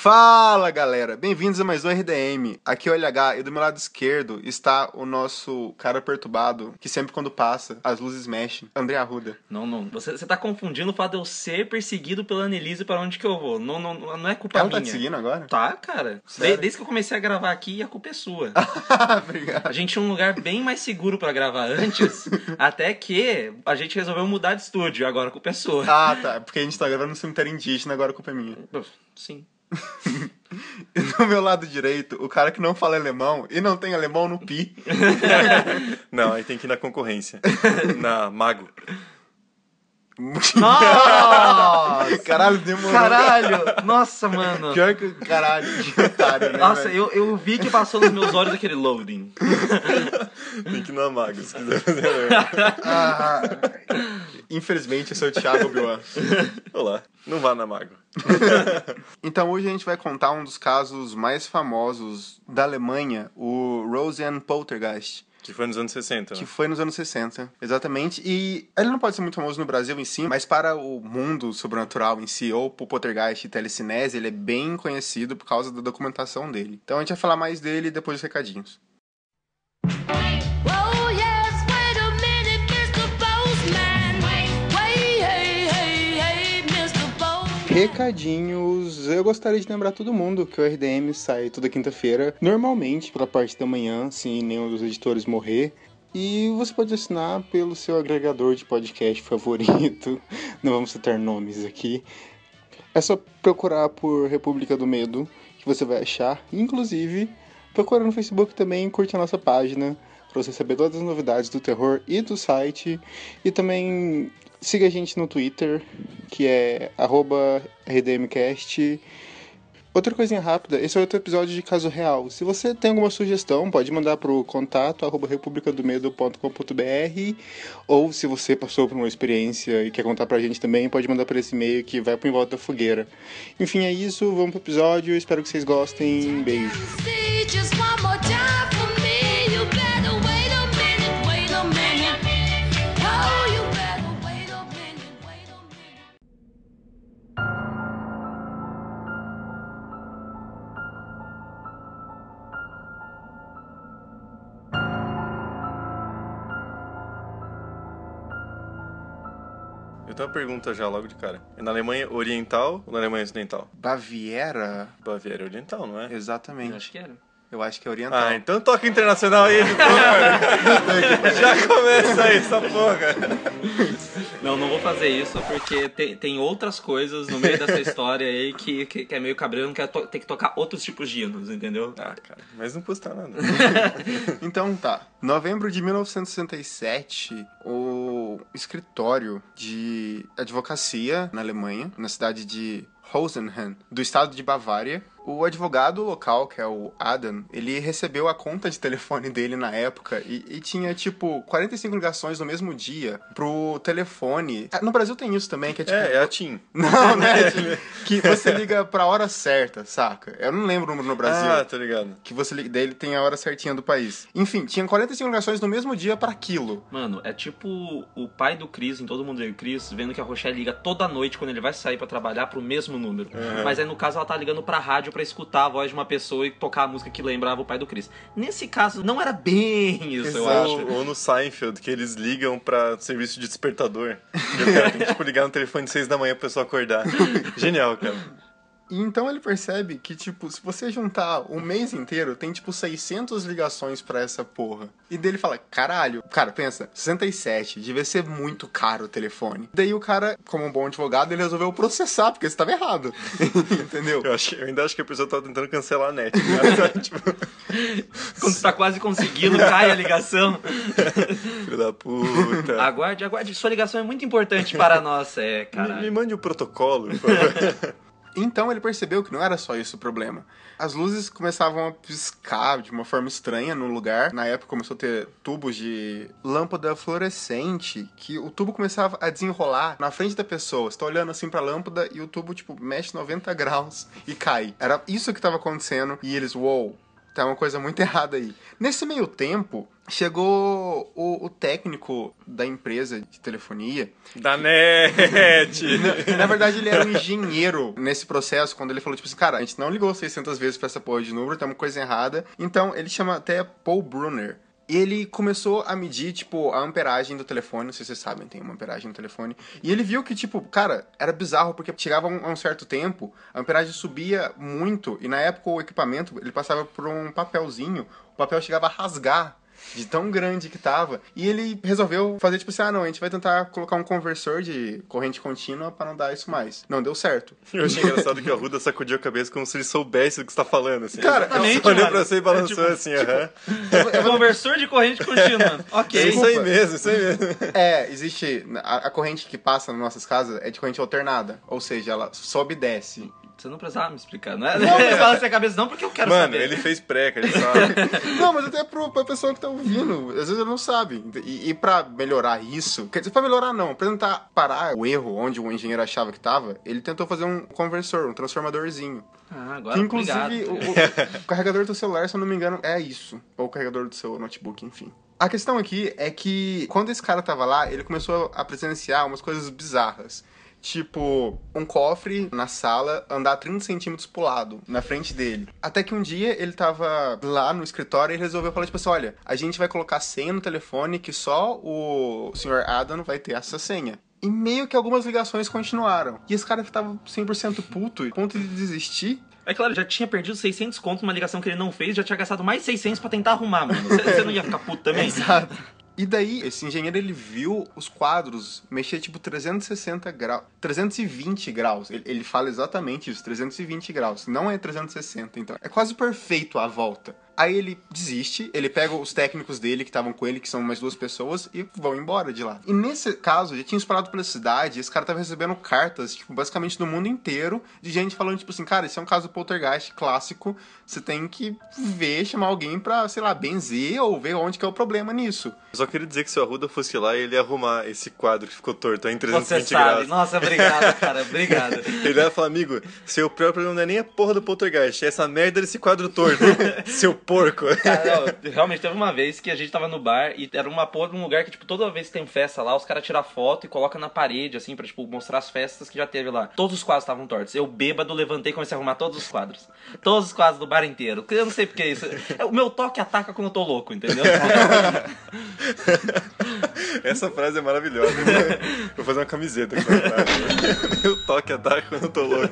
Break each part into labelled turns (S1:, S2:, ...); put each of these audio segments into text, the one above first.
S1: Fala galera, bem-vindos a mais um RDM. Aqui é o LH e do meu lado esquerdo está o nosso cara perturbado, que sempre quando passa, as luzes mexem. André Arruda.
S2: Não, não. Você, você tá confundindo o fato de eu ser perseguido pela Annelise para onde que eu vou. Não, não, não é culpa
S1: Ela
S2: minha.
S1: tá te seguindo agora?
S2: Tá, cara. De- desde que eu comecei a gravar aqui, a culpa é sua.
S1: Obrigado.
S2: A gente tinha um lugar bem mais seguro pra gravar antes, até que a gente resolveu mudar de estúdio. Agora a culpa é sua.
S1: Ah, tá. Porque a gente tá gravando no cemitério indígena, agora a culpa é minha.
S2: Sim.
S1: E do meu lado direito, o cara que não fala alemão e não tem alemão no pi.
S3: Não, aí tem que ir na concorrência. na Mago.
S2: Nossa!
S1: Caralho, demorou.
S2: Caralho! Nossa, mano.
S1: Pior que caralho, de otário, né?
S2: Nossa,
S1: velho?
S2: eu, eu vi que passou nos meus olhos aquele loading.
S3: Tem que ir na Mago, se quiser fazer.
S1: Ah, infelizmente, eu sou o Thiago Obi-Wan.
S3: Olá, não vá na Mago.
S1: Então hoje a gente vai contar um dos casos mais famosos da Alemanha, o Roseanne Poltergeist,
S3: Que foi nos anos 60,
S1: que
S3: né?
S1: foi nos anos 60, exatamente. E ele não pode ser muito famoso no Brasil em si, mas para o mundo sobrenatural em si, ou pro Poltergeist e telecinese, ele é bem conhecido por causa da documentação dele. Então a gente vai falar mais dele depois dos recadinhos.
S4: Oh
S1: Recadinhos, eu gostaria de lembrar todo mundo que o RDM sai toda quinta-feira, normalmente pela parte da manhã, se nenhum dos editores morrer. E você pode assinar pelo seu agregador de podcast favorito. Não vamos citar nomes aqui. É só procurar por República do Medo, que você vai achar. Inclusive, procura no Facebook também, curte a nossa página, para você saber todas as novidades do terror e do site. E também siga a gente no Twitter, que é RDMcast. Outra coisinha rápida, esse é outro episódio de caso real. Se você tem alguma sugestão, pode mandar pro contato arroba republicadomedo.com.br ou se você passou por uma experiência e quer contar pra gente também, pode mandar por esse e-mail que vai pro Em Volta da Fogueira. Enfim, é isso, vamos pro episódio, espero que vocês gostem, beijo.
S3: Eu tenho uma pergunta já logo de cara. É na Alemanha Oriental ou na Alemanha Ocidental?
S1: Baviera?
S3: Baviera é Oriental, não é?
S2: Eu
S1: Exatamente.
S2: acho que era.
S1: Eu acho que é oriental.
S3: Ah, então toca internacional aí, editor. Já começa aí essa porra.
S2: Não, não vou fazer isso porque tem, tem outras coisas no meio dessa história aí que, que, que é meio cabreiro, que é to- tem que tocar outros tipos de hinos, entendeu?
S3: Ah, cara, mas não custa nada.
S1: Então tá. Novembro de 1967, o escritório de advocacia na Alemanha, na cidade de Rosenheim, do estado de Bavária, o advogado local, que é o Adam, ele recebeu a conta de telefone dele na época e, e tinha, tipo, 45 ligações no mesmo dia pro telefone. Ah, No Brasil tem isso também, que é tipo.
S3: É, é a TIM.
S1: Não, né? que você liga pra hora certa, saca? Eu não lembro o número no Brasil
S3: Ah, tô ligado.
S1: que você liga, daí ele tem a hora certinha do país. Enfim, tinha 45 ligações no mesmo dia para aquilo.
S2: Mano, é tipo o pai do Chris, em Todo Mundo Veio Chris, vendo que a Rochelle liga toda noite quando ele vai sair pra trabalhar pro mesmo número. Mas aí no caso ela tá ligando pra rádio pra escutar a voz de uma pessoa e tocar a música que lembrava o pai do Chris. Nesse caso não era bem isso, eu
S1: Exato.
S2: acho.
S3: Ou, no Seinfeld, que eles ligam pra serviço de despertador. E o cara tem que, tipo, ligar no telefone de 6 da manhã pra pessoa acordar. Genial, cara.
S1: E então ele percebe que, tipo, se você juntar um mês inteiro, tem, tipo, 600 ligações pra essa porra. E daí ele fala, caralho, cara, pensa, 67, devia ser muito caro o telefone. Daí o cara, como um bom advogado, ele resolveu processar, porque estava errado. Entendeu?
S3: Eu, acho, eu ainda acho que a pessoa tava tentando cancelar a net. Né? tipo,
S2: Quando você tá quase conseguindo, cai a ligação.
S3: filho da puta.
S2: Aguarde, aguarde. Sua ligação é muito importante para nós. É,
S3: Me, me
S2: cara.
S3: mande o protocolo. por favor.
S1: Então ele percebeu que não era só isso o problema. As luzes começavam a piscar de uma forma estranha no lugar. Na época começou a ter tubos de lâmpada fluorescente, que o tubo começava a desenrolar na frente da pessoa. Você tá olhando assim pra lâmpada e o tubo, tipo, mexe 90 graus e cai. Era isso que tava acontecendo. E eles, uou, Tem uma coisa muito errada aí. Nesse meio tempo, chegou o, o técnico da empresa de telefonia.
S3: Da net!
S1: Na verdade, ele era um engenheiro nesse processo, quando ele falou, tipo assim, cara, a gente não ligou 600 vezes pra essa porra de número, tem uma coisa errada. Então, ele chama até Paul Brunner. E ele começou a medir, tipo, a amperagem do telefone. Não sei se vocês sabem, tem uma amperagem no telefone. E ele viu que, tipo, cara, era bizarro, porque chegava a um, a um certo tempo, a amperagem subia muito. E na época o equipamento, ele passava por um papelzinho. O papel chegava a rasgar de tão grande que tava. E ele resolveu fazer, tipo assim, ah, não, a gente vai tentar colocar um conversor de corrente contínua pra não dar isso mais. Não, deu certo.
S3: Eu achei engraçado que o Arruda sacudiu a cabeça como se ele soubesse do que você tá falando, assim.
S1: Cara,
S3: Olhou pra você e balançou
S2: É tipo-
S3: assim, aham.
S2: Conversor de corrente contínua. ok.
S3: É isso aí mesmo, isso aí mesmo.
S1: É, existe. A, a corrente que passa nas nossas casas é de corrente alternada. Ou seja, ela sobe e desce.
S2: Você não precisava me explicar, não é? Não, eu balanço a cabeça não porque eu quero
S3: Mano,
S2: saber.
S3: ele fez preca, ele sabe.
S1: Não, mas até pro, pra pessoa que tá ouvindo. Às vezes ele não sabe. E, e pra melhorar isso. Quer dizer, pra melhorar não. Pra tentar parar o erro onde o engenheiro achava que tava, ele tentou fazer um conversor, um transformadorzinho.
S2: Ah, agora
S1: Que inclusive
S2: obrigado.
S1: o, o carregador do celular, se eu não me engano, é isso. Ou o carregador do seu notebook, enfim. A questão aqui é que quando esse cara tava lá, ele começou a presenciar umas coisas bizarras. Tipo, um cofre na sala andar 30 centímetros pro lado, na frente dele. Até que um dia ele tava lá no escritório e resolveu falar, tipo assim, olha, a gente vai colocar senha no telefone que só o Sr. Adam vai ter essa senha. E meio que algumas ligações continuaram. E esse cara tava 100% puto, a ponto de desistir.
S2: É claro, já tinha perdido 600 contos numa ligação que ele não fez, já tinha gastado mais 600 pra tentar arrumar, mano. Você você não ia ficar puto também?
S1: Exato. E daí, esse engenheiro, ele viu os quadros mexer, tipo, 360 graus. 320 graus. Ele, ele fala exatamente isso, 320 graus. Não é 360, então. É quase perfeito a volta. Aí ele desiste, ele pega os técnicos dele que estavam com ele, que são mais duas pessoas, e vão embora de lá. E nesse caso, já tinha espalhado pela cidade, e esse cara tava recebendo cartas, tipo, basicamente do mundo inteiro, de gente falando, tipo assim, cara, esse é um caso poltergeist clássico, você tem que ver, chamar alguém pra, sei lá, benzer ou ver onde que é o problema nisso.
S3: Eu só queria dizer que se o Arruda fosse lá, ele ia arrumar esse quadro que ficou torto aí em
S2: Você
S3: 320
S2: sabe.
S3: graus.
S2: Nossa, obrigado, cara. Obrigado.
S3: Ele ia falar, amigo, seu próprio problema não é nem a porra do poltergeist, é essa merda desse quadro torto. seu porco.
S2: Cara, não, realmente teve uma vez que a gente tava no bar e era uma porra de um lugar que, tipo, toda vez que tem festa lá, os caras tiram foto e colocam na parede, assim, pra, tipo, mostrar as festas que já teve lá. Todos os quadros estavam tortos. Eu, bêbado, levantei e comecei a arrumar todos os quadros. Todos os quadros do bar inteiro. Eu não sei porque isso. É, O meu toque ataca quando eu tô louco, entendeu?
S3: Essa frase é maravilhosa. Vou fazer uma camiseta com essa frase. Meu toque ataca quando eu tô louco.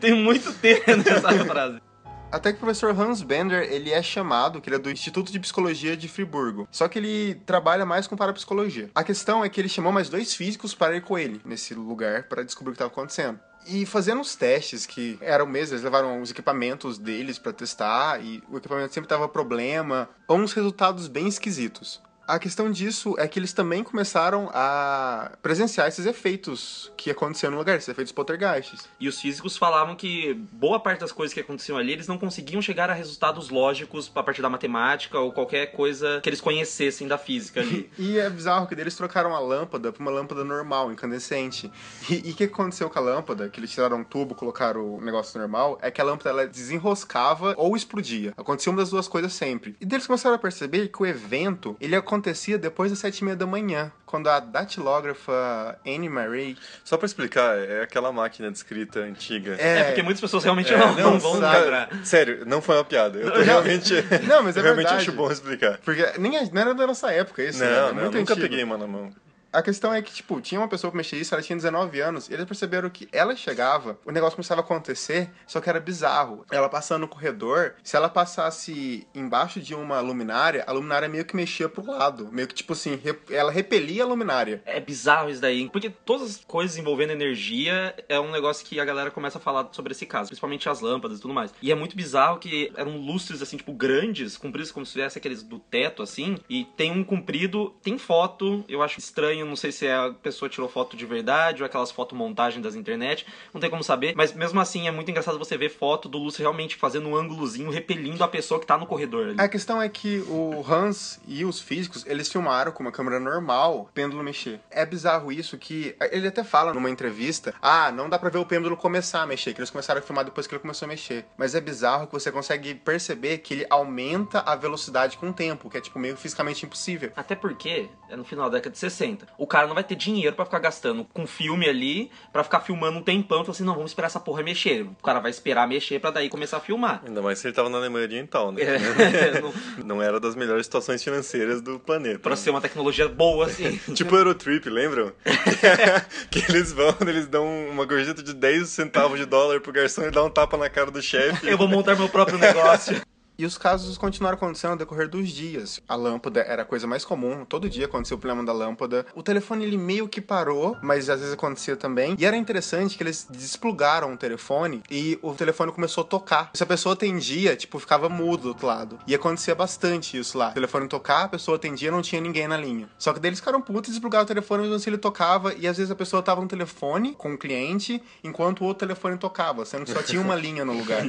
S2: Tem muito tempo nessa frase.
S1: Até que o professor Hans Bender, ele é chamado, que ele é do Instituto de Psicologia de Friburgo. Só que ele trabalha mais com parapsicologia. A questão é que ele chamou mais dois físicos para ir com ele nesse lugar para descobrir o que estava acontecendo. E fazendo os testes que eram mesmo, eles levaram os equipamentos deles para testar e o equipamento sempre tava problema, ou uns resultados bem esquisitos. A questão disso é que eles também começaram a presenciar esses efeitos que aconteciam no lugar, esses efeitos poltergeists.
S2: E os físicos falavam que boa parte das coisas que aconteciam ali, eles não conseguiam chegar a resultados lógicos a partir da matemática ou qualquer coisa que eles conhecessem da física ali.
S1: E é bizarro que eles trocaram a lâmpada pra uma lâmpada normal, incandescente. E o que aconteceu com a lâmpada? Que eles tiraram um tubo, colocaram o negócio normal, é que a lâmpada ela desenroscava ou explodia. Acontecia uma das duas coisas sempre. E deles começaram a perceber que o evento, ele acontecia depois das sete e meia da manhã, quando a datilógrafa Anne Marie...
S3: Só pra explicar, é aquela máquina de escrita antiga.
S2: É, porque muitas pessoas realmente
S3: É,
S2: não, não vão
S1: sabe.
S2: lembrar.
S3: Sério, não foi uma piada. Eu tô
S1: Não,
S3: realmente.
S1: não, mas é
S3: eu realmente
S1: verdade.
S3: acho bom explicar.
S1: Porque nem é- não era da nossa época isso, né?
S3: Não,
S1: É
S3: não,
S1: muito
S3: nunca
S1: antigo.
S3: peguei uma na mão.
S1: A questão é que, tipo, tinha uma pessoa que mexia isso, ela tinha 19 anos, e eles perceberam que ela chegava, o negócio começava a acontecer, só que era bizarro. Ela passando no corredor, se ela passasse embaixo de uma luminária, a luminária meio que mexia pro lado. Meio que, tipo assim, rep- ela repelia a luminária.
S2: É bizarro isso daí, porque todas as coisas envolvendo energia é um negócio que a galera começa a falar sobre esse caso, principalmente as lâmpadas e tudo mais. E é muito bizarro que eram lustres assim, tipo, grandes, compridos como se tivesse aqueles do teto assim, e tem um comprido, tem foto, eu acho estranho estranho, não sei se é a pessoa tirou foto de verdade ou aquelas fotomontagens das internet, não tem como saber, mas mesmo assim é muito engraçado você ver foto do Lúcio realmente fazendo um ângulozinho, repelindo a pessoa que tá no corredor ali.
S1: A questão é que o Hans e os físicos, eles filmaram com uma câmera normal pêndulo mexer. É bizarro isso que ele até fala numa entrevista, ah, não dá pra ver o pêndulo começar a mexer, que eles começaram a filmar depois que ele começou a mexer. Mas é bizarro que você consegue perceber que ele aumenta a velocidade com o tempo, que é tipo meio fisicamente impossível.
S2: Até porque é no final da década de 60. O cara não vai ter dinheiro pra ficar gastando com filme ali, pra ficar filmando um tempão e falar assim, não, vamos esperar essa porra mexer. O cara vai esperar mexer pra daí começar a filmar.
S3: Ainda mais se ele tava na Alemanha Oriental, né?
S2: É, não-
S3: Não era das melhores situações financeiras do planeta.
S2: pra ser uma tecnologia boa, assim.
S3: Tipo Eurotrip, lembram? que eles vão, eles dão uma gorjeta de 10 centavos de dólar pro garçom e dá um tapa na cara do chefe.
S2: Eu vou montar meu próprio negócio.
S1: E os casos continuaram acontecendo ao decorrer dos dias. A lâmpada era a coisa mais comum, todo dia acontecia o problema da lâmpada. O telefone ele meio que parou, mas às vezes acontecia também. E era interessante que eles desplugaram o telefone e o telefone começou a tocar. Se a pessoa atendia, tipo, ficava mudo do outro lado. E acontecia bastante isso lá. O telefone tocar, a pessoa atendia, não tinha ninguém na linha. Só que daí eles ficaram putos e desplugaram o telefone, mas assim ele tocava. E às vezes a pessoa tava no telefone com o cliente, enquanto o outro telefone tocava, sendo que só tinha uma linha no lugar.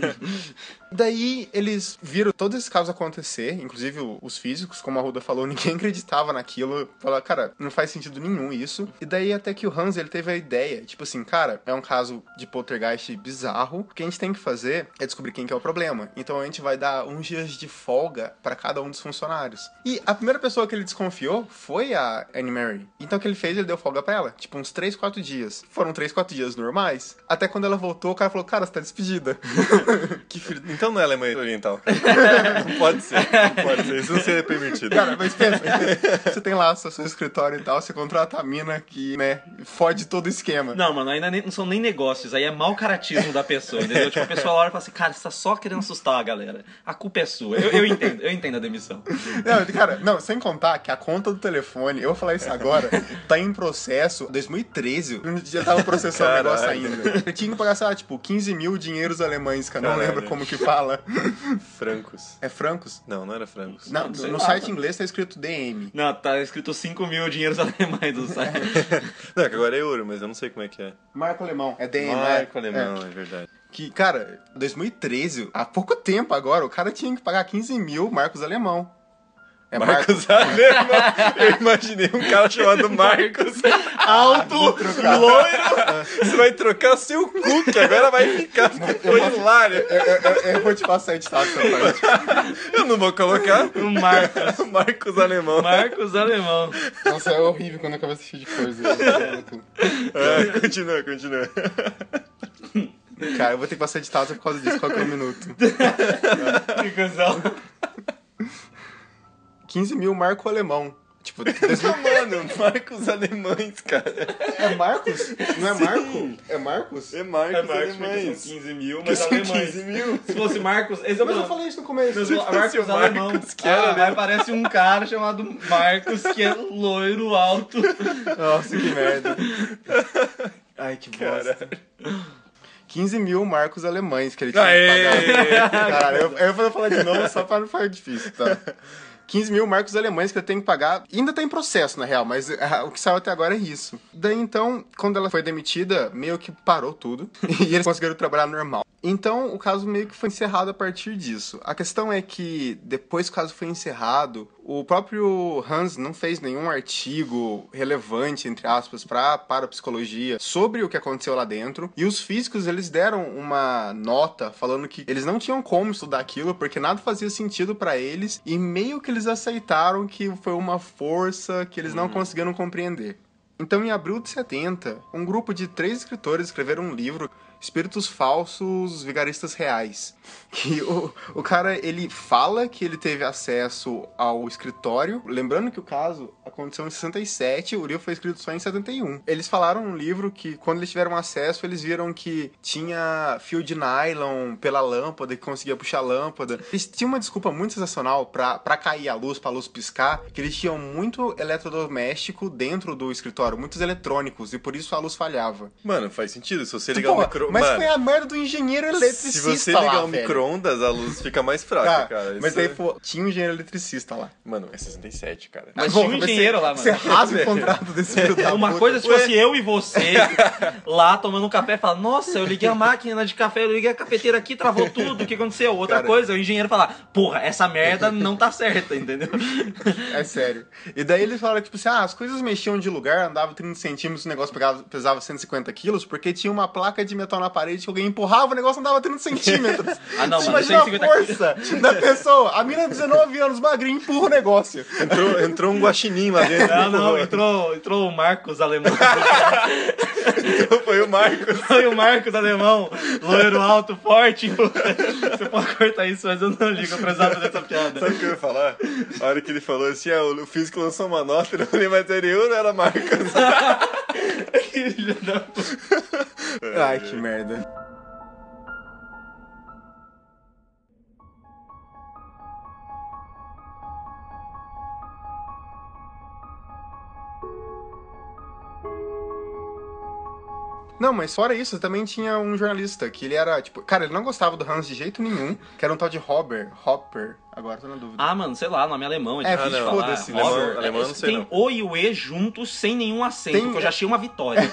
S1: Daí eles viram todos esses casos acontecer, inclusive os físicos, como a Ruda falou, ninguém acreditava naquilo. Falaram, cara, não faz sentido nenhum isso. E daí até que o Hans ele teve a ideia, tipo assim, cara, é um caso de poltergeist bizarro. O que a gente tem que fazer é descobrir quem que é o problema. Então a gente vai dar uns dias de folga para cada um dos funcionários. E a primeira pessoa que ele desconfiou foi a Anne Mary. Então o que ele fez, ele deu folga pra ela, tipo uns 3, 4 dias. Foram 3, 4 dias normais. Até quando ela voltou, o cara falou, cara, você tá despedida.
S3: Que filho... Então não é Alemanha Oriental. não pode ser, não pode ser. Isso não seria permitido.
S1: Cara, mas pensa, você tem lá seu, seu escritório e tal, você contrata a mina que, né, fode todo o esquema.
S2: Não, mano, ainda nem- não são nem negócios, aí é mau caratismo da pessoa, entendeu? Tipo, a pessoa olha e fala assim, cara, você tá só querendo assustar a galera. A culpa é sua. Eu, eu entendo, eu entendo a demissão.
S1: Não, cara, não, sem contar que a conta do telefone, eu vou falar isso agora, tá em processo 2013. Um dia tava processando o negócio ainda. Eu tinha que pagar, sei lá, tipo, 15 mil dinheiros alemães, que eu não
S3: Caralho.
S1: lembro como que fala.
S3: Francos.
S1: É francos?
S3: Não, não era francos.
S1: Não,
S2: sei
S1: no site inglês tá escrito DM.
S2: Não, tá escrito 5 mil dinheiros alemães do site.
S3: Não, é que agora é euro, mas eu não sei como é que é.
S1: Marco alemão. É DM.
S3: Marco
S1: é,
S3: alemão,
S1: é.
S3: é verdade.
S1: Que, cara, 2013, há pouco tempo agora, o cara tinha que pagar 15 mil marcos alemão. É
S3: Marcos Alemão. Eu imaginei um cara chamado Marcos. Alto, loiro. Você vai trocar seu cu, que agora vai ficar. Foi hilário.
S1: Eu, eu- eu- eu vou te passar a essa parte.
S3: Eu não vou colocar.
S2: O Marcos.
S3: Marcos Alemão.
S2: Marcos Alemão.
S1: Nossa, é horrível quando a cabeça cheia de coisa.
S3: É, continua, continua.
S1: Cara, eu vou ter que passar editado por causa disso. Qual que é o minuto?
S2: Que cuzão.
S1: 15 mil marco alemão. Tipo, 2000...
S3: Mano, Marcos Alemães, cara.
S1: é Marcos? Não é Marco? É Marcos?
S3: É Marcos,
S2: É Marcos,
S3: Alemães.
S2: são 15 mil, mas
S3: são
S2: alemães.
S3: 15 mil.
S2: Se fosse Marcos, esse é o
S1: Mas eu falei isso no começo.
S2: Mas
S3: Se
S2: o
S3: fosse
S2: Marcos
S3: o
S2: Alemão.
S3: Marcos, que era
S2: ah, aí aparece um cara chamado Marcos, que é loiro, alto.
S1: Nossa, que merda. Ai, que bosta. 15 mil marcos alemães que ele tinha
S3: Aê!
S1: que pagar. Caralho, eu, eu vou falar de novo só pra não ficar difícil, tá? 15 mil marcos alemães que eu tenho que pagar. Ainda tá em processo, na real, mas ah, o que saiu até agora é isso. Daí então, quando ela foi demitida, meio que parou tudo. e eles conseguiram trabalhar normal. Então, o caso meio que foi encerrado a partir disso. A questão é que, depois que o caso foi encerrado, o próprio Hans não fez nenhum artigo relevante, entre aspas, pra, para a psicologia sobre o que aconteceu lá dentro. E os físicos, eles deram uma nota falando que eles não tinham como estudar aquilo, porque nada fazia sentido pra eles. E meio que eles aceitaram que foi uma força que eles não conseguiram compreender. Então, em abril de 70, um grupo de três escritores escreveram um livro, Espíritos Falsos Vigaristas Reais. Que o, o cara, ele fala que ele teve acesso ao escritório. Lembrando que o caso aconteceu em 67, o livro foi escrito só em 71. Eles falaram no livro que quando eles tiveram acesso, eles viram que tinha fio de nylon pela lâmpada, que conseguia puxar a lâmpada. Eles tinham uma desculpa muito sensacional pra, pra cair a luz, pra luz piscar, que eles tinham muito eletrodoméstico dentro do escritório, muitos eletrônicos, e por isso a luz falhava.
S3: Mano, faz sentido. Se você ligar o
S1: Pô,
S3: micro...
S1: mas
S3: Mano,
S1: foi a merda do engenheiro eletricista
S3: se você ligar
S1: lá,
S3: o micro-ondas, a luz fica mais fraca,
S1: Tá,
S3: cara.
S1: mas
S3: Isso
S1: aí
S3: é-
S1: pô, tinha um engenheiro eletricista lá.
S3: Mano, é 67, cara.
S2: Mas
S1: Bom,
S2: tinha um engenheiro engenheiro lá, mano.
S1: Você rasga o contrato desse filho da
S2: Uma
S1: puta.
S2: coisa é se fosse eu e você lá tomando um café e falar, nossa, eu liguei a máquina de café, eu liguei a cafeteira aqui, travou tudo, o que aconteceu? Outra
S3: Cara.
S2: coisa, o engenheiro falar, porra, essa merda não tá certa, entendeu?
S1: É sério. E daí eles falaram, tipo assim, ah, as coisas mexiam de lugar, andava 30 centímetros, o negócio pegava, pesava 150 quilos, porque tinha uma placa de metal na parede que alguém empurrava, o negócio andava 30 centímetros.
S2: Ah, não,
S1: Você
S2: mano,
S1: imagina
S2: 150
S1: a força da pessoa. A mina, 19 anos, magrinha, empurra o negócio.
S3: Entrou, entrou um guaxinim lá dentro.
S2: Não, não, entrou, entrou o Marcos alemão.
S3: Foi o Marcos.
S2: Foi o Marcos alemão, loiro alto, forte. Você pode cortar isso, mas eu não ligo, eu precisava dessa piada.
S3: Sabe o que eu ia falar? A hora que ele falou assim, ah, o físico lançou uma nota, eu falei, mas era eu ou era Marcos?
S2: Filho da puta.
S1: Ai, que merda. Não, mas fora isso, também tinha um jornalista que ele era, tipo, cara, ele não gostava do Hans de jeito nenhum, que era um tal de Hopper, Hopper, agora tô na dúvida.
S2: Ah, mano, sei lá, nome alemão.
S1: É,
S2: difícil falar.
S1: foda-se,
S3: alemão- alemão eu não sei
S2: Tem
S3: não.
S2: o e o e juntos, sem nenhum acento,
S1: Tem-
S2: que eu já achei uma vitória.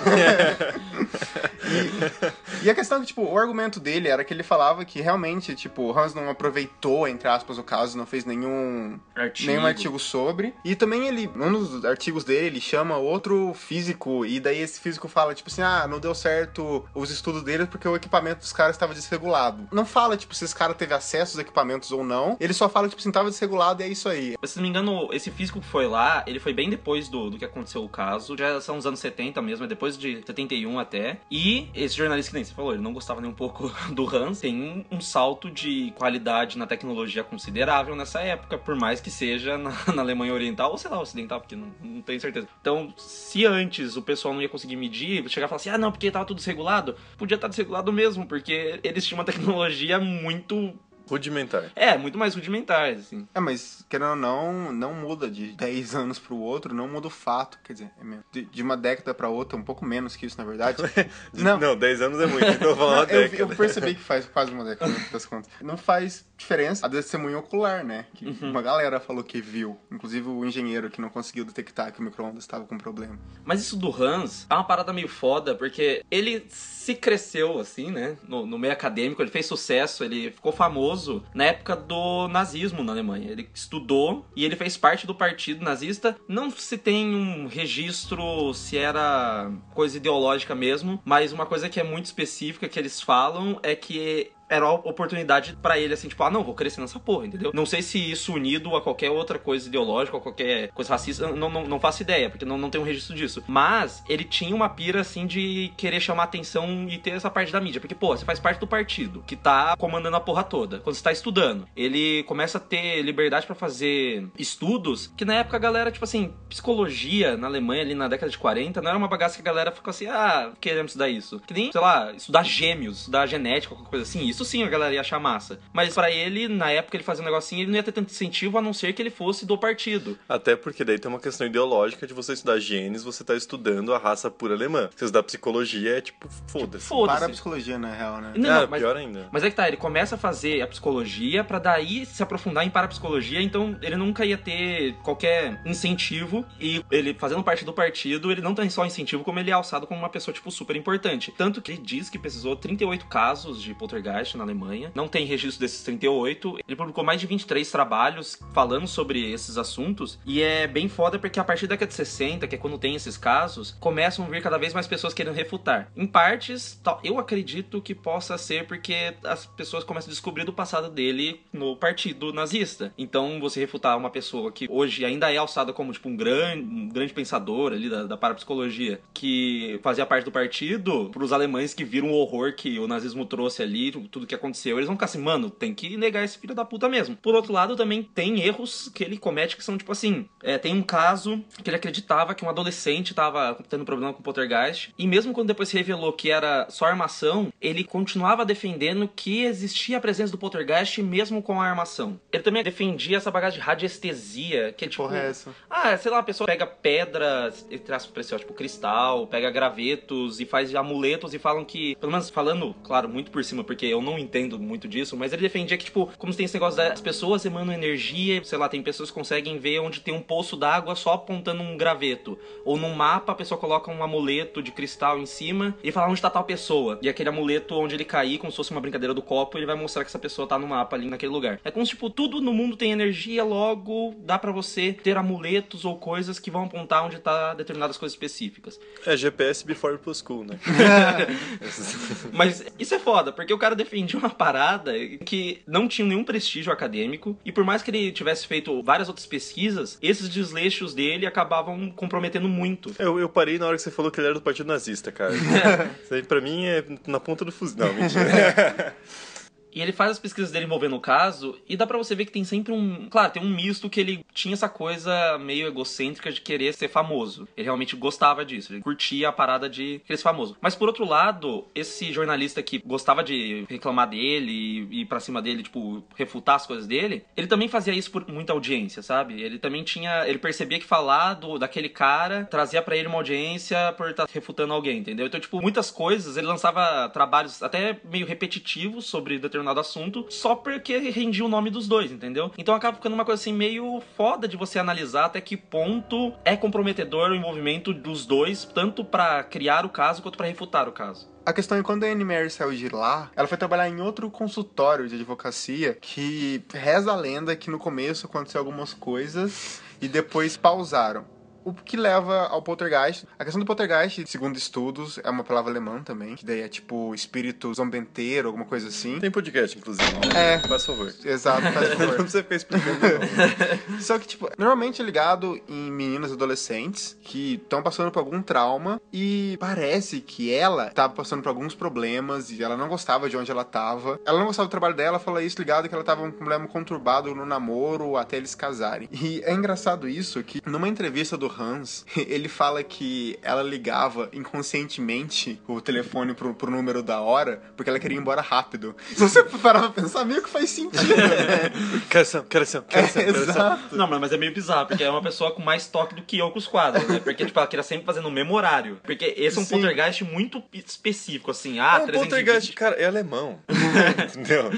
S1: E a questão é que, tipo, o argumento dele era que ele falava que realmente, tipo, o Hans não aproveitou, entre aspas, o caso, não fez nenhum,
S2: Artigo.
S1: nenhum artigo sobre. E também ele, um dos artigos dele, ele chama outro físico, e daí esse físico fala, tipo assim, ah, não deu certo os estudos dele porque o equipamento dos caras estava desregulado. Não fala, tipo, se esse cara teve acesso aos equipamentos ou não. Ele só fala, tipo assim, tava desregulado e é isso aí.
S2: Se não me engano, esse físico que foi lá, ele foi bem depois do, do que aconteceu o caso. Já são os anos 70 mesmo, é depois de 71 até. E esse jornalista que nem você falou, ele não gostava nem um pouco do Hans. Tem um, salto de qualidade na tecnologia considerável nessa época, por mais que seja na, na Alemanha Oriental, ou sei lá, Ocidental, porque não, não tenho certeza. Então, se antes o pessoal não ia conseguir medir, chegar e falar assim, ah não, porque tava tudo desregulado, podia estar desregulado mesmo, porque eles tinham uma tecnologia muito...
S3: Rudimentar.
S2: É, muito mais rudimentar, assim.
S1: É, mas querendo ou não, não muda de 10 anos pro outro, não muda o fato, quer dizer, é mesmo. De, de uma década pra outra, um pouco menos que isso, na verdade.
S3: De-
S1: Não.
S3: Não, 10 anos é muito, então eu vou falar
S1: Não,
S3: uma
S1: eu,
S3: década.
S1: eu percebi que faz quase uma década, no das contas. Não faz diferença a testemunha ocular, né? Que
S2: Uhum.
S1: uma galera falou que viu. Inclusive o engenheiro que não conseguiu detectar que o micro-ondas estava com problema.
S2: Mas isso do Hans é uma parada meio foda, porque ele se cresceu, assim, né? No, no meio acadêmico, ele fez sucesso, ele ficou famoso na época do nazismo na Alemanha. Ele estudou e ele fez parte do partido nazista. Não se tem um registro se era coisa ideológica mesmo, mas uma coisa que é muito específica que eles falam é que era uma oportunidade pra ele, assim, tipo, ah, não, vou crescer nessa porra, entendeu? Não sei se isso unido a qualquer outra coisa ideológica, a qualquer coisa racista, não, não, não faço ideia, porque não, não tem um registro disso. Mas ele tinha uma pira, assim, de querer chamar atenção e ter essa parte da mídia. Porque, pô, você faz parte do partido, que tá comandando a porra toda. Quando você tá estudando, ele começa a ter liberdade pra fazer estudos, que na época a galera, tipo assim, psicologia na Alemanha, ali na década de 40, não era uma bagaça que a galera ficou assim, ah, queremos estudar isso. Que nem, sei lá, estudar gêmeos, estudar genética, qualquer coisa assim. Isso sim a galera ia achar massa. Mas pra ele, na época ele fazia um negocinho, ele não ia ter tanto incentivo a não ser que ele fosse do partido.
S3: Até porque daí tem uma questão ideológica de você estudar genes, você tá estudando a raça pura alemã. Se você estudar psicologia, é tipo, foda-se.
S2: Foda-se.
S1: Para a psicologia, na real, né?
S2: Não,
S3: ah,
S2: não, mas,
S3: pior ainda.
S2: mas é que tá, ele começa a fazer a psicologia pra daí se aprofundar em parapsicologia, então ele nunca ia ter qualquer incentivo e ele fazendo parte do partido, ele não tem só incentivo, como ele é alçado como uma pessoa, tipo, super importante. Tanto que ele diz que precisou 38 casos de poltergeist na Alemanha, não tem registro desses 38, ele publicou mais de 23 trabalhos falando sobre esses assuntos e é bem foda porque a partir da década de 60, que é quando tem esses casos, começam a vir cada vez mais pessoas querendo refutar. Em partes, eu acredito que possa ser porque as pessoas começam a descobrir do passado dele no partido nazista. Então, você refutar uma pessoa que hoje ainda é alçada como tipo um grande, um grande pensador ali da, da parapsicologia, que fazia parte do partido, pros alemães que viram o horror que o nazismo trouxe ali, tudo que aconteceu, eles vão ficar assim, mano, tem que negar esse filho da puta mesmo. Por outro lado, também tem erros que ele comete que são tipo assim, é, tem um caso que ele acreditava que um adolescente tava tendo problema com o poltergeist, e mesmo quando depois se revelou que era só armação, ele continuava defendendo que existia a presença do poltergeist mesmo com a armação. Ele também defendia essa bagagem de radiestesia, que é tipo...
S1: Porra, é essa?
S2: Ah, sei lá, a pessoa pega pedras, entre aspas, preciosas, tipo cristal, pega gravetos e faz amuletos e falam que, pelo menos falando, claro, muito por cima, porque eu não entendo muito disso, mas ele defendia que, tipo, como tem esse negócio das pessoas emanam energia, sei lá, tem pessoas que conseguem ver onde tem um poço d'água só apontando um graveto. Ou num mapa a pessoa coloca um amuleto de cristal em cima e fala onde tá tal pessoa. E aquele amuleto, onde ele cair, como se fosse uma brincadeira do copo, ele vai mostrar que essa pessoa tá no mapa ali naquele lugar. É como se, tipo, tudo no mundo tem energia, logo dá pra você ter amuletos ou coisas que vão apontar onde tá determinadas coisas específicas.
S3: É GPS before plus cool, né?
S2: Mas isso é foda, porque o cara defendia uma parada que não tinha nenhum prestígio acadêmico, e por mais que ele tivesse feito várias outras pesquisas, esses desleixos dele acabavam comprometendo muito.
S3: Eu, eu parei na hora que você falou que ele era do partido nazista, cara. Isso aí pra mim é na ponta do fuzil. Não, mentira.
S2: E ele faz as pesquisas dele envolvendo o caso, e dá pra você ver que tem sempre um. Claro, tem um misto que ele tinha essa coisa meio egocêntrica de querer ser famoso. Ele realmente gostava disso, ele curtia a parada de querer ser famoso. Mas por outro lado, esse jornalista que gostava de reclamar dele e ir pra cima dele, tipo, refutar as coisas dele, ele também fazia isso por muita audiência, sabe? Ele também tinha. Ele percebia que falar do, daquele cara trazia pra ele uma audiência por estar refutando alguém, entendeu? Então, tipo, muitas coisas, ele lançava trabalhos até meio repetitivos sobre determinado assunto, só porque rendia o nome dos dois, entendeu? Então acaba ficando uma coisa assim meio foda de você analisar até que ponto é comprometedor o envolvimento dos dois, tanto pra criar o caso quanto pra refutar o caso.
S1: A questão é quando a Anne Mary saiu de lá, ela foi trabalhar em outro consultório de advocacia que reza a lenda que no começo aconteceu algumas coisas e depois pausaram. O que leva ao poltergeist. A questão do poltergeist, segundo estudos, é uma palavra alemã também, que daí é tipo espírito zombenteiro, alguma coisa assim.
S3: Tem podcast, inclusive.
S1: É.
S3: Faz favor.
S1: Exato, faz
S3: Não
S1: favor.
S3: precisa ficar explicando, não.
S1: Só que, tipo, normalmente é ligado em meninas adolescentes que estão passando por algum trauma e parece que ela tava passando por alguns problemas e ela não gostava de onde ela tava. Ela não gostava do trabalho dela, fala isso ligado que ela tava com um problema conturbado no namoro até eles casarem. E é engraçado isso que numa entrevista do Hans, ele fala que ela ligava inconscientemente o telefone pro, pro número da hora porque ela queria ir embora rápido. Se você parar pra pensar, meio que faz sentido, né?
S3: Quero ação, quero ação, quero ação,
S1: É, exato.
S2: Não, mas é meio bizarro, porque é uma pessoa com mais toque do que eu com os quadros, né? Porque, tipo, ela queria sempre fazer no mesmo horário. Porque esse é um
S1: Sim.
S2: poltergeist muito específico, assim. Ah,
S3: É um
S2: 320.
S3: poltergeist, cara, é alemão. Entendeu?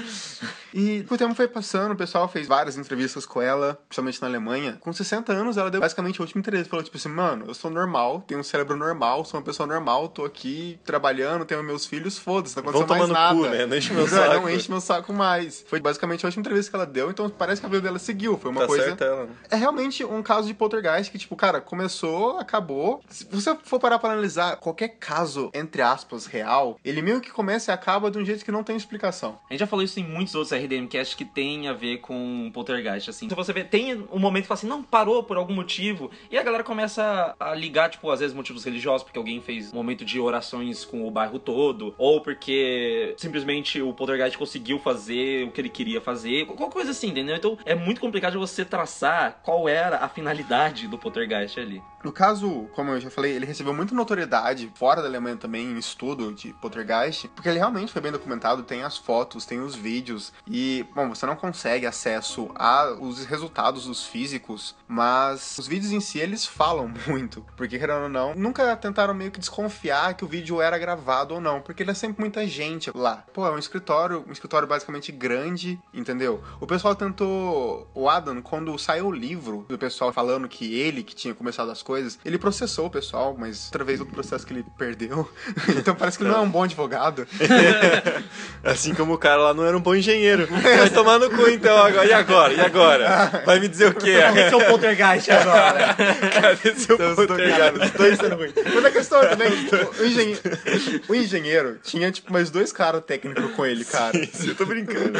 S1: E o tempo foi passando, o pessoal fez várias entrevistas com ela, principalmente na Alemanha. Com 60 anos, ela deu basicamente a última entrevista. Falou, tipo assim, mano, eu sou normal, tenho um cérebro normal, sou uma pessoa normal, tô aqui trabalhando, tenho meus filhos, foda-se, não aconteceu mais nada.
S3: cu, né? Não enche meu
S1: Não,
S3: saco.
S1: Não enche meu saco mais. Foi basicamente a última entrevista que ela deu, então parece que a vida dela seguiu. Foi uma
S3: Tá
S1: coisa...
S3: certo ela.
S1: É realmente um caso de poltergeist que, tipo, cara, começou, acabou. Se você for parar pra analisar qualquer caso, entre aspas, real, ele meio que começa e acaba de um jeito que não tem explicação.
S2: A gente já falou isso em muitos outros RDMcast que tem a ver com poltergeist, assim. Se você vê, tem um momento que fala assim, não, parou por algum motivo, e a galera começa a ligar, tipo, às vezes motivos religiosos, porque alguém fez um momento de orações com o bairro todo, ou porque simplesmente o poltergeist conseguiu fazer o que ele queria fazer, qualquer coisa assim, entendeu? Então é muito complicado você traçar qual era a finalidade do poltergeist ali.
S1: No caso, como eu já falei, ele recebeu muita notoriedade fora da Alemanha também em estudo de poltergeist, porque ele realmente foi bem documentado, tem as fotos, tem os vídeos e, bom, você não consegue acesso aos resultados dos físicos, mas os vídeos em si eles falam muito, porque querendo ou não, nunca tentaram meio que desconfiar que o vídeo era gravado ou não, porque ele é sempre muita gente lá. Pô, é um escritório, um escritório basicamente grande, entendeu? O pessoal tentou, o Adam, quando saiu o livro do pessoal falando que ele que tinha começado as coisas, ele processou o pessoal, mas outra vez outro processo que ele perdeu. então parece que não é um bom advogado.
S3: Assim como o cara lá não era um bom engenheiro. Vai tomar no cu então agora. E agora? E agora? Vai me dizer o quê?
S2: Esse é o poltergeist agora.
S3: Cadê seu
S1: Então,
S3: poltergeist?
S1: cara, os dois sendo ruins. Mas a questão é também, o, engenhe- o engenheiro tinha, tipo, mais dois caras técnicos com ele, cara.
S3: Isso, eu tô brincando.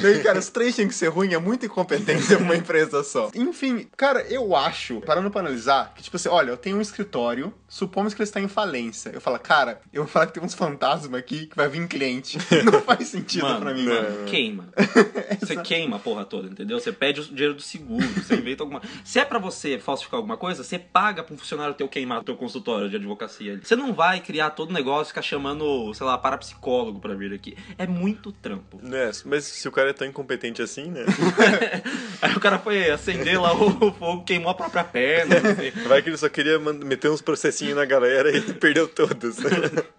S1: Daí, cara, os três tinham que ser ruim, é muita incompetência pra uma empresa só. Enfim, cara, eu acho, parando pra analisar, que tipo assim, olha, eu tenho um escritório, supomos que ele está em falência. Eu falo, cara, eu vou falar que tem uns fantasmas aqui que vai vir cliente. Não faz sentido
S2: Mano,
S1: pra mim,
S3: não.
S1: mano.
S2: Queima. Você queima a porra toda, entendeu? Você pede o dinheiro do seguro, você inventa alguma. Se é pra você falsificar alguma coisa, você paga pra um funcionário teu queimar o teu consultório de advocacia. Você não vai criar todo o negócio e ficar chamando, sei lá, parapsicólogo pra vir aqui. É muito trampo.
S3: Né, mas se o cara é tão incompetente assim, né?
S2: Aí o cara foi acender lá o fogo, queimou a própria perna.
S3: Vai que ele só queria meter uns processinhos na galera e perdeu todos.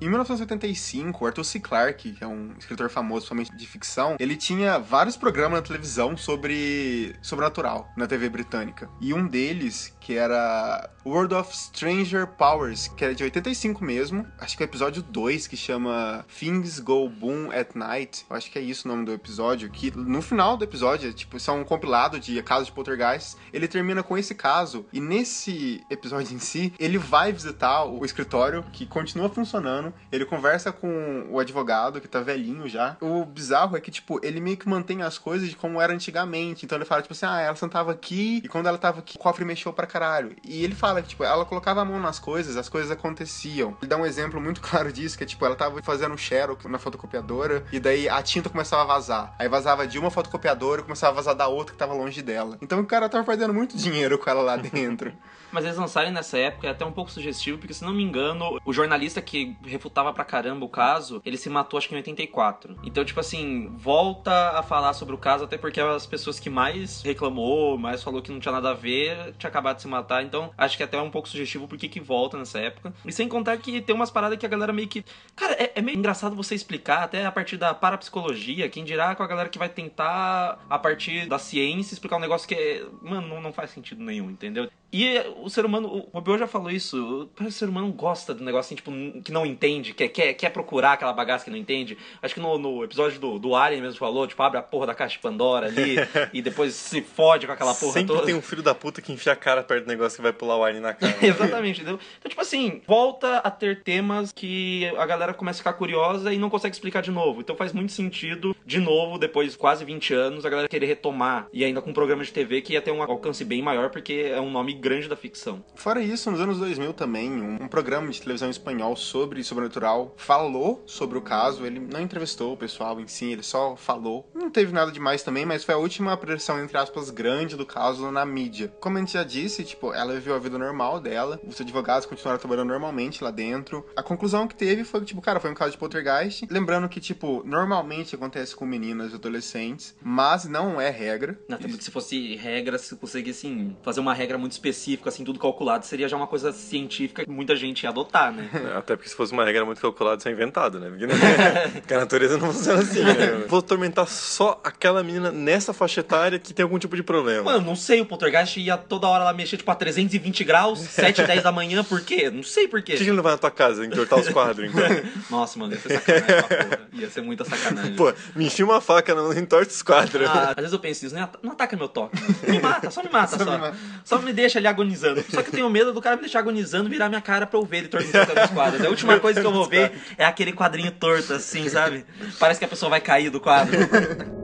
S1: Em 1985, o Arthur C. Clarke, que é um escritor famoso, somente de ficção, ele tinha vários programas na televisão sobre sobrenatural na TV britânica. E um deles, que era World of Stranger Powers, que era de 85 mesmo. Acho que é o episódio 2, que chama Things Go Boom at Night. Eu acho que é isso o nome do episódio. Que no final do episódio, tipo, isso é um compilado de casos de poltergeist. Ele termina com esse caso. E nesse episódio em si, ele vai visitar o escritório, que continua funcionando. Ele conversa com o advogado, que tá velhinho já. O bizarro é que, tipo, ele meio que mantém as coisas de como era antigamente. Então ele fala, tipo assim, ah, ela sentava aqui, e quando ela tava aqui, o cofre mexeu pra caralho. E ele fala que, tipo, ela colocava a mão nas coisas, as coisas aconteciam. Ele dá um exemplo muito claro disso, que é, tipo, ela tava fazendo um xerox na fotocopiadora, e daí a tinta começava a vazar. Aí vazava de uma fotocopiadora e começava a vazar da outra que tava longe dela. Então o cara tava perdendo muito dinheiro com ela lá dentro.
S2: Mas eles lançarem nessa época é até um pouco sugestivo, porque se não me engano, o jornalista que refutava pra caramba o caso, ele se matou acho que em 84. Então, tipo assim, volta a falar sobre o caso, até porque as pessoas que mais reclamou, mais falou que não tinha nada a ver, tinha acabado de se matar. Então, acho que até é um pouco sugestivo porque que volta nessa época. E sem contar que tem umas paradas que a galera meio que. Cara, é, é meio engraçado você explicar, até a partir da parapsicologia, quem dirá com a galera que vai tentar, a partir da ciência, explicar um negócio que é. Mano, não, não faz sentido nenhum, entendeu? E o ser humano, o Robio já falou isso, o ser humano gosta do negócio assim, tipo, que não entende, quer, quer, quer procurar aquela bagaça que não entende. Acho que no, no episódio do, do Alien mesmo falou, tipo, abre a porra da caixa de Pandora ali e depois se fode com aquela porra
S3: Sempre
S2: toda.
S3: tem um filho da puta que enfia a cara perto do negócio que vai pular o Alien na cara.
S2: Exatamente, entendeu? Então, tipo assim, volta a ter temas que a galera começa a ficar curiosa e não consegue explicar de novo. Então faz muito sentido, de novo, depois de quase 20 anos, a galera querer retomar. E ainda com um programa de TV que ia ter um alcance bem maior, porque é um nome grande da ficção.
S1: Fora isso, nos anos 2000 também, um, um programa de televisão espanhol sobre sobrenatural falou sobre o caso. Ele não entrevistou o pessoal em si, ele só falou. Não teve nada demais também, mas foi a última aparição, entre aspas, grande do caso na mídia. Como a gente já disse, tipo, ela viveu a vida normal dela, os advogados continuaram trabalhando normalmente lá dentro. A conclusão que teve foi que, tipo, cara, foi um caso de poltergeist. Lembrando que, tipo, normalmente acontece com meninas e adolescentes, mas não é regra.
S2: Não, se fosse regra, se conseguisse assim, fazer uma regra muito específica, assim, tudo calculado, seria já uma coisa científica que muita gente ia adotar, né?
S3: Até porque se fosse uma regra muito calculada, isso é inventado, né? Porque, né? a natureza não funciona assim, né? Vou atormentar só aquela menina nessa faixa etária que tem algum tipo de problema.
S2: Mano, não sei, o poltergeist ia toda hora lá mexer, tipo, a 320 graus, 7, 10 da manhã, por quê? Não sei por quê.
S3: Por que ele não vai na tua casa entortar os quadros, então?
S2: Nossa, mano, ia ser sacanagem porra. Ia ser muita sacanagem.
S3: Pô, me enfia uma faca, não entorta os quadros.
S2: Ah, às vezes eu penso isso, né? Não ataca meu toque. mano. Me mata, só me mata, só. Só me, deixa ali agonizando. Só que eu tenho medo do cara me deixar agonizando virar minha cara pra eu ver ele tortando os quadros. A última coisa que eu vou ver é aquele quadrinho torto, assim, sabe? Parece que a pessoa vai cair do quadro.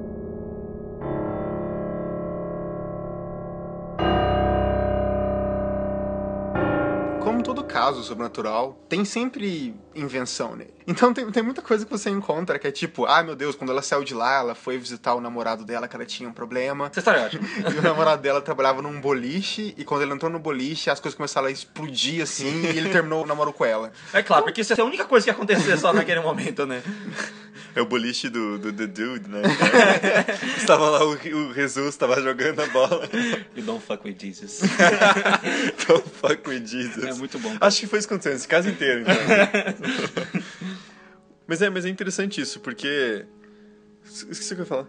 S1: Caso sobrenatural, tem sempre invenção nele. Então tem, tem muita coisa que você encontra que é tipo, ah meu Deus, quando ela saiu de lá, ela foi visitar o namorado dela, que ela tinha um problema.
S2: Essa história é ótima.
S1: E o namorado dela trabalhava num boliche, e quando ele entrou no boliche, as coisas começaram a explodir assim, e ele terminou o namoro com ela.
S2: É claro, porque isso é a única coisa que ia acontecer só naquele momento, né?
S3: É o boliche do, do The Dude, né? Estava lá o, o Jesus, estava jogando a bola.
S2: You don't fuck with Jesus.
S3: Don't fuck with Jesus.
S2: É muito bom.
S3: Acho que foi isso que aconteceu nesse caso inteiro, então. mas, é, mas é interessante isso, porque... Esqueci o que eu ia falar.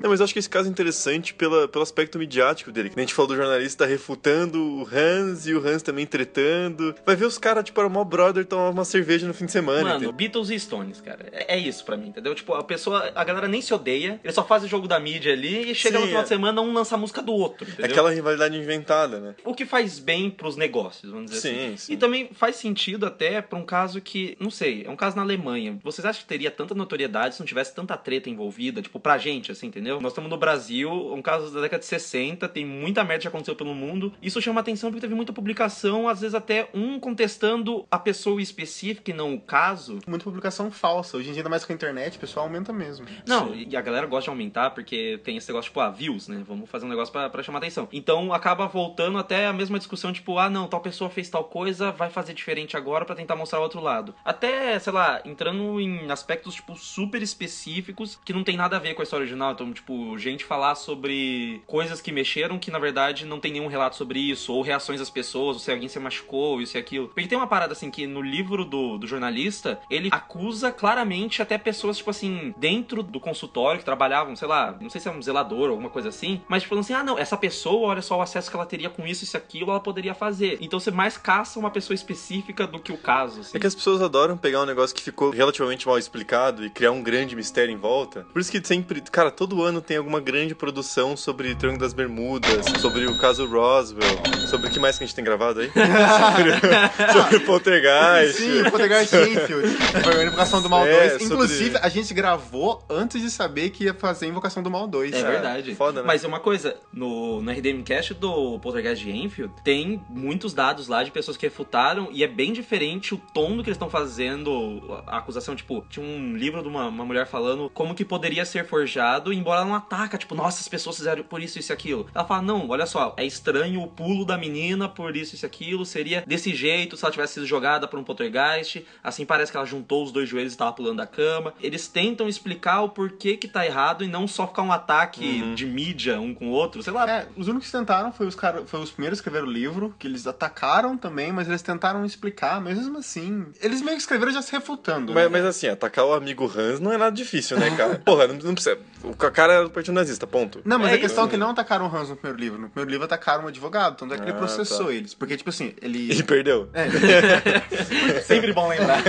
S3: Não, mas eu acho que esse caso é interessante pela, pelo aspecto midiático dele. Que A gente falou do jornalista refutando o Hans e o Hans também tretando. Vai ver os caras, tipo, era o maior brother tomar uma cerveja no fim de semana.
S2: Mano,
S3: entendeu?
S2: Beatles e Stones, cara. É é isso pra mim, entendeu? Tipo, a pessoa, a galera nem se odeia, ele só faz o jogo da mídia ali e chega
S3: Sim,
S2: no final
S3: é.
S2: de semana um lança a música do outro,
S3: É
S2: entendeu?
S3: aquela rivalidade inventada, né?
S2: O que faz bem pros negócios, vamos dizer
S3: Sim,
S2: assim.
S3: sim.
S2: E também faz sentido até pra um caso que, não sei, é um caso na Alemanha. Vocês acham que teria tanta notoriedade se não tivesse tanta treta envolvida? Tipo, pra gente, assim, entendeu? Nós estamos no Brasil, um caso da década de 60, tem muita merda que aconteceu pelo mundo. Isso chama atenção porque teve muita publicação, às vezes até um contestando a pessoa específica e não o caso.
S1: Muita publicação falsa. Hoje em dia, ainda mais com a internet, o pessoal aumenta mesmo.
S2: Não, e a galera gosta de aumentar porque tem esse negócio, tipo, ah, views, né? Vamos fazer um negócio pra chamar atenção. Então acaba voltando até a mesma discussão, tipo, ah, não, tal pessoa fez tal coisa, vai fazer diferente agora pra tentar mostrar o outro lado. Até, sei lá, entrando em aspectos, tipo, super específicos que não tem nada a ver com a história original. Então, tipo, gente falar sobre coisas que mexeram que na verdade não tem nenhum relato sobre isso, ou reações das pessoas, ou se alguém se machucou, isso e aquilo. Porque tem uma parada assim que no livro do, do jornalista, ele acusa claramente até pessoas, tipo assim, dentro do consultório que trabalhavam, sei lá, não sei se é um zelador ou alguma coisa assim, mas falando assim: ah, não, essa pessoa, olha só o acesso que ela teria com isso, isso e aquilo, ela poderia fazer. Então você mais caça uma pessoa específica do que o caso. Assim.
S3: É que as pessoas adoram pegar um negócio que ficou relativamente mal explicado e criar um grande mistério em volta. Por isso que sempre, cara, todo ano tem alguma grande produção sobre Triângulo das Bermudas, sobre o caso Roswell, sobre o que mais que a gente tem gravado aí? sobre, sobre Poltergeist.
S1: Sim, o Poltergeist Enfield. Foi a Invocação do Mal
S3: É,
S1: 2.
S3: sobre-
S1: Inclusive, a gente gravou antes de saber que ia fazer Invocação do Mal 2.
S2: É verdade.
S3: foda, né?
S2: Mas é uma coisa, no, no RDM Cast do Poltergeist de Enfield, tem muitos dados lá de pessoas que refutaram e é bem diferente o tom do que eles estão fazendo, a acusação, tipo, tinha um livro de uma, uma mulher falando como que poderia ser forjado, embora ela não ataca, tipo, nossa, as pessoas fizeram por isso, isso e aquilo. Ela fala, não, olha só, é estranho o pulo da menina por isso, isso e aquilo, seria desse jeito se ela tivesse sido jogada por um poltergeist, assim parece que ela juntou os dois joelhos e estava pulando da cama. Eles tentam explicar o porquê que tá errado e não só ficar um ataque de mídia um com o outro, sei lá.
S1: É, os únicos que tentaram foi os, cara, foi os primeiros que escreveram o livro, que eles atacaram também, mas eles tentaram explicar, mesmo assim. Eles meio que escreveram já se refutando.
S3: Mas,
S1: né?
S3: mas assim, atacar o amigo Hans não é nada difícil, né, cara? Porra, não, não precisa. O cara era do Partido Nazista, ponto.
S1: Não, mas
S2: É
S1: a questão é
S2: isso.
S1: que não atacaram o Hans no primeiro livro. No primeiro livro atacaram um advogado, tanto é que ele
S3: Ah,
S1: processou
S3: tá.
S1: eles. Porque, tipo assim, ele.
S3: Ele perdeu.
S2: Sempre bom lembrar.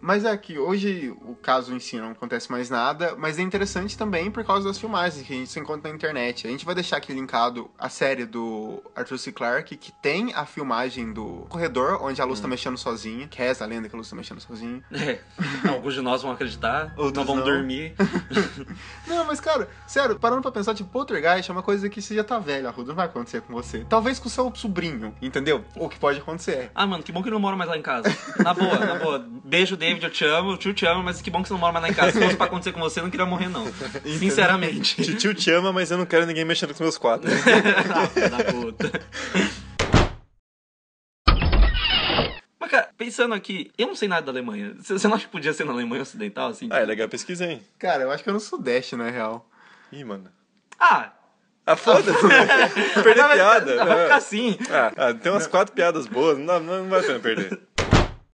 S1: Mas é que hoje o caso em si não acontece mais nada, mas é interessante também por causa das filmagens que a gente se encontra na internet. A gente vai deixar aqui linkado a série do Arthur C. Clarke, que tem a filmagem do corredor, onde a luz tá mexendo sozinha, que é essa lenda que a luz tá mexendo sozinha.
S2: É. Alguns de nós vão acreditar,
S1: Outros
S2: não vão
S1: não.
S2: dormir.
S1: Não, mas cara, sério, parando pra pensar, tipo, poltergeist é uma coisa que você já tá velho, Arruda, não vai acontecer com você. Talvez com o seu sobrinho, entendeu? O que pode acontecer.
S2: Ah, mano, que bom que não mora mais lá em casa. Na boa, na boa. Beijo, David, eu te amo, o tio te ama, mas que bom que você não mora mais lá em casa. Se fosse pra acontecer com você, eu não queria morrer, não. Sinceramente.
S3: Tio te ama, mas eu não quero ninguém mexendo com os meus quadros.
S2: Ah, da puta. Mas, cara, pensando aqui, eu não sei nada da Alemanha. Você não acha que podia ser na Alemanha Ocidental, assim?
S3: Ah, é legal pesquisar, hein?
S1: Cara, eu acho que é no Sudeste, na real.
S3: Ih, mano.
S2: Ah,
S3: Ah, foda-se. Perder
S2: vai,
S3: piada.
S2: vai ficar assim.
S3: Ah, ah, tem umas quatro piadas boas, não, dá- não vai a pena perder.